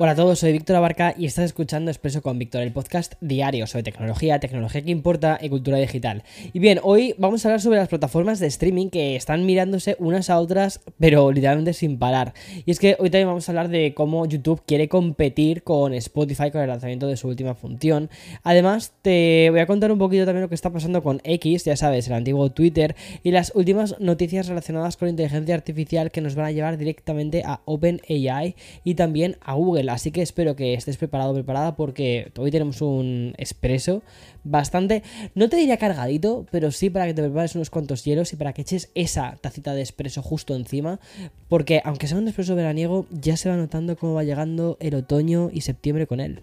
Hola a todos, soy Víctor Abarca y estás escuchando Expreso con Víctor, el podcast diario sobre tecnología, tecnología que importa y cultura digital. Y bien, hoy vamos a hablar sobre las plataformas de streaming que están mirándose unas a otras, pero literalmente sin parar. Y es que hoy también vamos a hablar de cómo YouTube quiere competir con Spotify con el lanzamiento de su última función. Además, te voy a contar un poquito también lo que está pasando con X, ya sabes, el antiguo Twitter, y las últimas noticias relacionadas con inteligencia artificial que nos van a llevar directamente a OpenAI y también a Google así que espero que estés preparado preparada porque hoy tenemos un expreso bastante, no te diría cargadito, pero sí para que te prepares unos cuantos hielos y para que eches esa tacita de expreso justo encima, porque aunque sea un expreso veraniego, ya se va notando cómo va llegando el otoño y septiembre con él.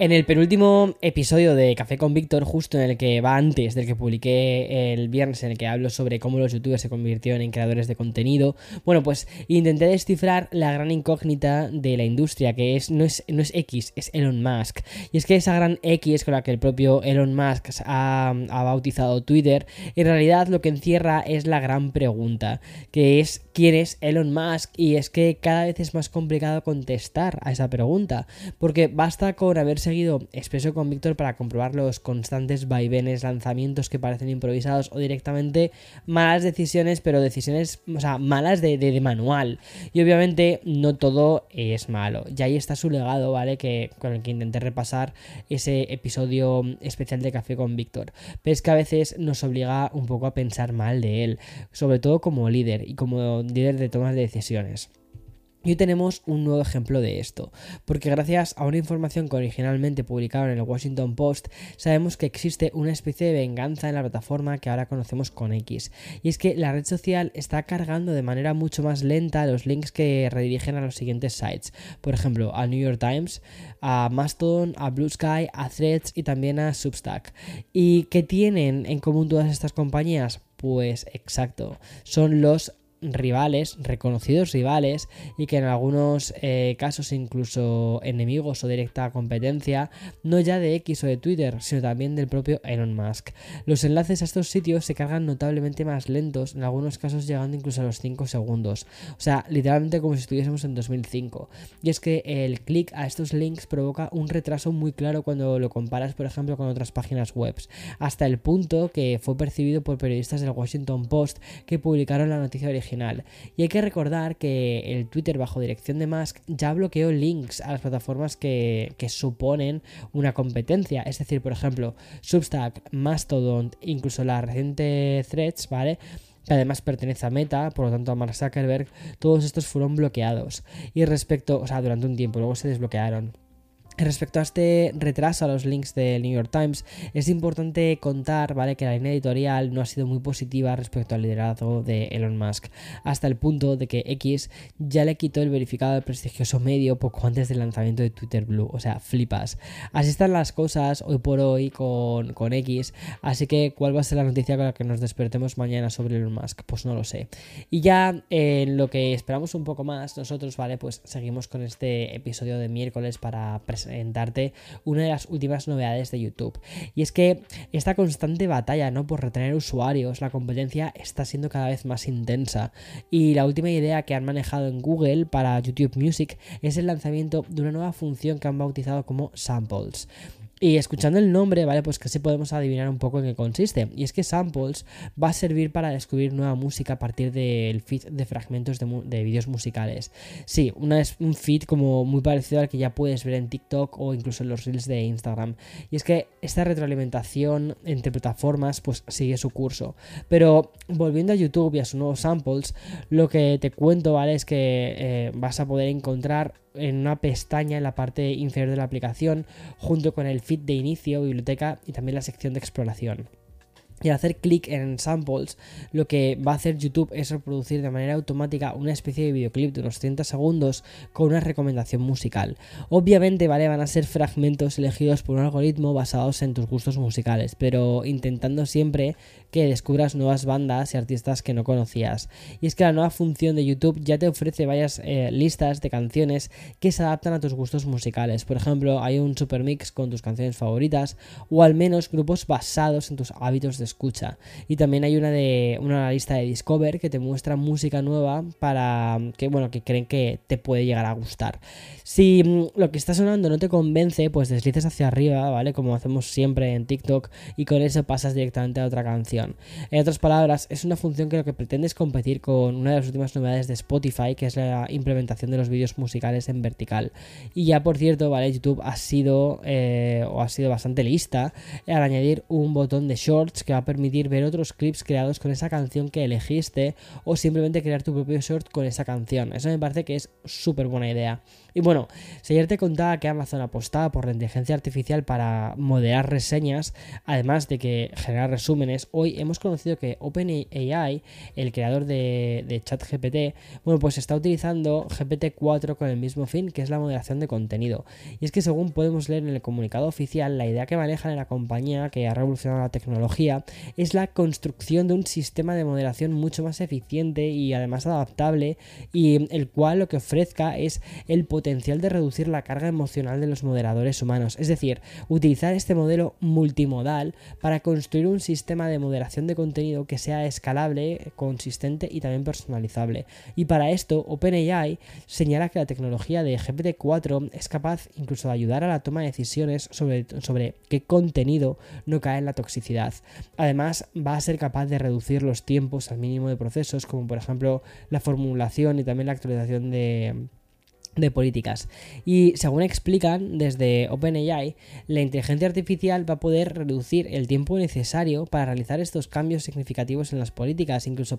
En el penúltimo episodio de Café con Víctor, justo en el que va antes del que publiqué el viernes, en el que hablo sobre cómo los youtubers se convirtieron en creadores de contenido, bueno, pues intenté descifrar la gran incógnita de la industria, que es no es, no es X, es Elon Musk. Y es que esa gran X con la que el propio Elon Musk ha, ha bautizado Twitter, en realidad lo que encierra es la gran pregunta, que es quién es Elon Musk, y es que cada vez es más complicado contestar a esa pregunta, porque basta con haberse seguido Expreso con Víctor para comprobar los constantes vaivenes, lanzamientos que parecen improvisados o directamente malas decisiones, pero decisiones, o sea, malas de, de, manual. Y obviamente no todo es malo. Y ahí está su legado, ¿vale? Que con el que intenté repasar ese episodio especial de Café con Víctor. Pero es que a veces nos obliga un poco a pensar mal de él, sobre todo como líder y como líder de tomas de decisiones. Y hoy tenemos un nuevo ejemplo de esto, porque gracias a una información que originalmente publicaron en el Washington Post, sabemos que existe una especie de venganza en la plataforma que ahora conocemos con X. Y es que la red social está cargando de manera mucho más lenta los links que redirigen a los siguientes sites. Por ejemplo, al New York Times, a Mastodon, a Blue Sky, a Threads y también a Substack. ¿Y qué tienen en común todas estas compañías? Pues exacto, son los rivales, reconocidos rivales, y que en algunos eh, casos incluso enemigos o directa competencia, no ya de X o de Twitter, sino también del propio Elon Musk. Los enlaces a estos sitios se cargan notablemente más lentos, en algunos casos llegando incluso a los 5 segundos. O sea, literalmente como si estuviésemos en 2005. Y es que el clic a estos links provoca un retraso muy claro cuando lo comparas, por ejemplo, con otras páginas web, hasta el punto que fue percibido por periodistas del Washington Post que publicaron la noticia original y hay que recordar que el Twitter bajo dirección de Musk ya bloqueó links a las plataformas que, suponen una competencia. Es decir, por ejemplo, Substack, Mastodon, incluso la reciente Threads, ¿vale? que además pertenece a Meta, por lo tanto a Mark Zuckerberg, todos estos fueron bloqueados. Y respecto, o sea, durante un tiempo, luego se desbloquearon. Respecto a este retraso a los links del New York Times, es importante contar, ¿vale? Que la línea editorial no ha sido muy positiva respecto al liderazgo de Elon Musk, hasta el punto de que X ya le quitó el verificado del prestigioso medio poco antes del lanzamiento de Twitter Blue, o sea, flipas. Así están las cosas hoy por hoy con, con X, así que ¿cuál va a ser la noticia con la que nos despertemos mañana sobre Elon Musk? Pues no lo sé. Y ya en lo que esperamos un poco más, nosotros, ¿vale? Pues seguimos con este episodio de miércoles para presentar presentarte una de las últimas novedades de YouTube. Y es que esta constante batalla ¿no? por retener usuarios, la competencia está siendo cada vez más intensa. Y la última idea que han manejado en Google para YouTube Music es el lanzamiento de una nueva función que han bautizado como Samples. Y escuchando el nombre, ¿vale? Pues casi podemos adivinar un poco en qué consiste. Y es que Samples va a servir para descubrir nueva música a partir del feed de fragmentos de, vídeos musicales. Sí, una es un feed como muy parecido al que ya puedes ver en TikTok o incluso en los reels de Instagram. Y es que esta retroalimentación entre plataformas pues sigue su curso. Pero volviendo a YouTube y a sus nuevos samples, lo que te cuento, ¿vale? Es que eh, vas a poder encontrar en una pestaña en la parte inferior de la aplicación, junto con el feed de inicio, biblioteca y también la sección de exploración. Y al hacer clic en samples, lo que va a hacer YouTube es reproducir de manera automática una especie de videoclip de unos 30 segundos con una recomendación musical. Obviamente, ¿vale? Van a ser fragmentos elegidos por un algoritmo basados en tus gustos musicales, pero intentando siempre que descubras nuevas bandas y artistas que no conocías. Y es que la nueva función de YouTube ya te ofrece varias eh, listas de canciones que se adaptan a tus gustos musicales. Por ejemplo, hay un super mix con tus canciones favoritas o al menos grupos basados en tus hábitos de escucha. Y también hay una de una lista de Discover que te muestra música nueva para que bueno, que creen que te puede llegar a gustar. Si mm, lo que está sonando no te convence, pues deslices hacia arriba, ¿vale? Como hacemos siempre en TikTok y con eso pasas directamente a otra canción. En otras palabras, es una función que lo que pretende es competir con una de las últimas novedades de Spotify, que es la implementación de los vídeos musicales en vertical. Y ya por cierto, ¿vale? YouTube ha sido eh, o ha sido bastante lista al añadir un botón de shorts que va a permitir ver otros clips creados con esa canción que elegiste o simplemente crear tu propio short con esa canción. Eso me parece que es súper buena idea. Y bueno, si ayer te contaba que Amazon apostaba por la inteligencia artificial para moderar reseñas, además de que generar resúmenes, hoy hemos conocido que OpenAI, el creador de, de ChatGPT, bueno, pues está utilizando GPT-4 con el mismo fin, que es la moderación de contenido. Y es que según podemos leer en el comunicado oficial, la idea que manejan en la compañía que ha revolucionado la tecnología es la construcción de un sistema de moderación mucho más eficiente y además adaptable y el cual lo que ofrezca es el potencial de reducir la carga emocional de los moderadores humanos, es decir, utilizar este modelo multimodal para construir un sistema de moderación de contenido que sea escalable, consistente y también personalizable. Y para esto, OpenAI señala que la tecnología de GPT-4 es capaz incluso de ayudar a la toma de decisiones sobre, sobre qué contenido no cae en la toxicidad. Además, va a ser capaz de reducir los tiempos al mínimo de procesos, como por ejemplo la formulación y también la actualización de de políticas. Y según explican desde OpenAI, la inteligencia artificial va a poder reducir el tiempo necesario para realizar estos cambios significativos en las políticas, incluso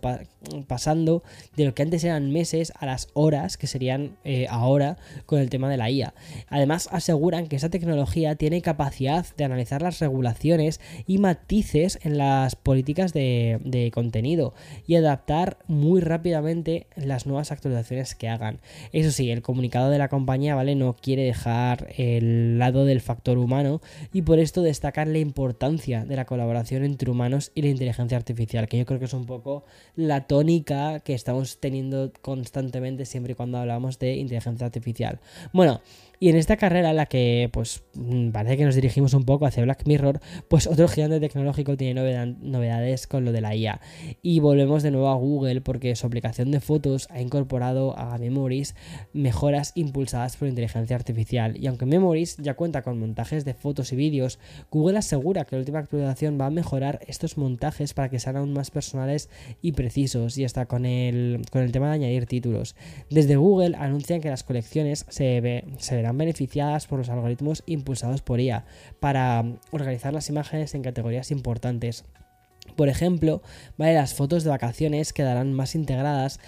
pasando de lo que antes eran meses a las horas que serían eh, ahora con el tema de la IA. Además, aseguran que esa tecnología tiene capacidad de analizar las regulaciones y matices en las políticas de, de contenido y adaptar muy rápidamente las nuevas actualizaciones que hagan. Eso sí, el comunicado de la compañía, ¿vale? No quiere dejar el lado del factor humano y por esto destacar la importancia de la colaboración entre humanos y la inteligencia artificial, que yo creo que es un poco la tónica que estamos teniendo constantemente siempre y cuando hablamos de inteligencia artificial. Bueno, y en esta carrera en la que, pues, mm, parece que nos dirigimos un poco hacia Black Mirror, pues otro gigante tecnológico tiene novedades con lo de la IA. Y volvemos de nuevo a Google porque su aplicación de fotos ha incorporado a Memories mejoras impulsadas por inteligencia artificial. Y aunque Memories ya cuenta con montajes de fotos y vídeos, Google asegura que la última actualización va a mejorar estos montajes para que sean aún más personales y precisos. Y hasta con el, con el tema de añadir títulos. Desde Google anuncian que las colecciones se, ve, se verán beneficiadas por los algoritmos impulsados por IA para organizar las imágenes en categorías importantes. Por ejemplo, ¿vale? las fotos de vacaciones quedarán más integradas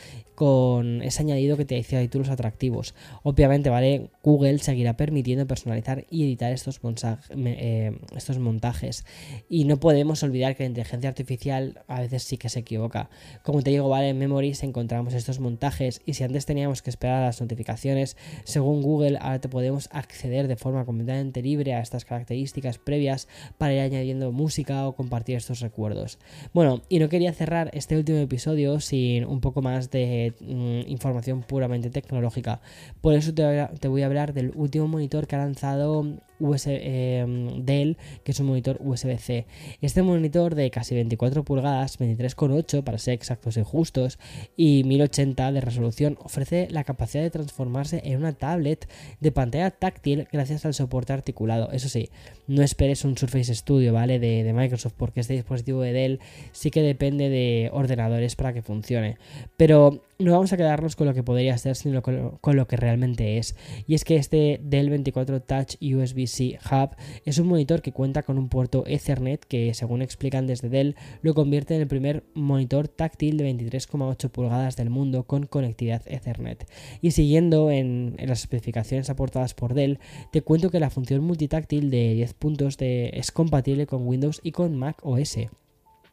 con ese añadido que te decía títulos atractivos. Obviamente, ¿vale? Google seguirá permitiendo personalizar y editar estos, eh, estos montajes. Y no podemos olvidar que la inteligencia artificial a veces sí que se equivoca. Como te digo, ¿vale? En Memories encontramos estos montajes y si antes teníamos que esperar a las notificaciones, según Google, ahora te podemos acceder de forma completamente libre a estas características previas para ir añadiendo música o compartir estos recuerdos. Bueno, y no quería cerrar este último episodio sin un poco más de Mm, información puramente tecnológica. Por eso te voy, a, hablar del último monitor que ha lanzado USB, eh, Dell, que es un monitor USB-C. Este monitor de casi 24 pulgadas, 23,8 para ser exactos y justos, y 1080 de resolución, ofrece la capacidad de transformarse en una tablet de pantalla táctil gracias al soporte articulado. Eso sí, no esperes un Surface Studio, ¿vale? De Microsoft, porque este dispositivo de Dell sí que depende de ordenadores para que funcione. Pero no vamos a quedarnos con lo que podría ser, sino con lo, que realmente es. Y es que este Dell 24 Touch USB-C Hub es un monitor que cuenta con un puerto Ethernet que, según explican desde Dell, lo convierte en el primer monitor táctil de 23,8 pulgadas del mundo con conectividad Ethernet. Y siguiendo en, las especificaciones aportadas por Dell, te cuento que la función multitáctil de 10 puntos es compatible con Windows y con Mac OS.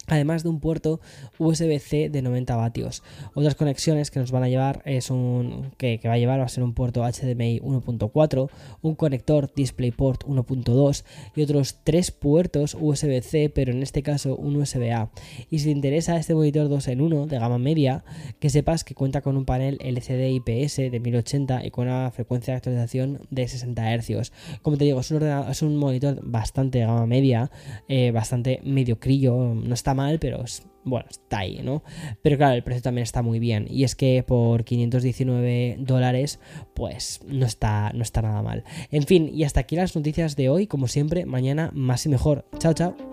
Además de un puerto USB-C de 90 vatios. Otras conexiones que nos van a llevar es un que, va a llevar va a ser un puerto HDMI 1.4, un conector DisplayPort 1.2 y otros tres puertos USB-C, pero en este caso un USB-A. Y si te interesa este monitor 2 en 1 de gama media, que sepas que cuenta con un panel LCD IPS de 1080 y con una frecuencia de actualización de 60 Hz. Como te digo, es un, es un monitor bastante de gama media, eh, bastante mediocrillo, no está mal, pero bueno, está ahí, ¿no? Pero claro, el precio también está muy bien. Y es que por 519 dólares, pues no está, no está nada mal. En fin, y hasta aquí las noticias de hoy. Como siempre, mañana más y mejor. Chao, chao.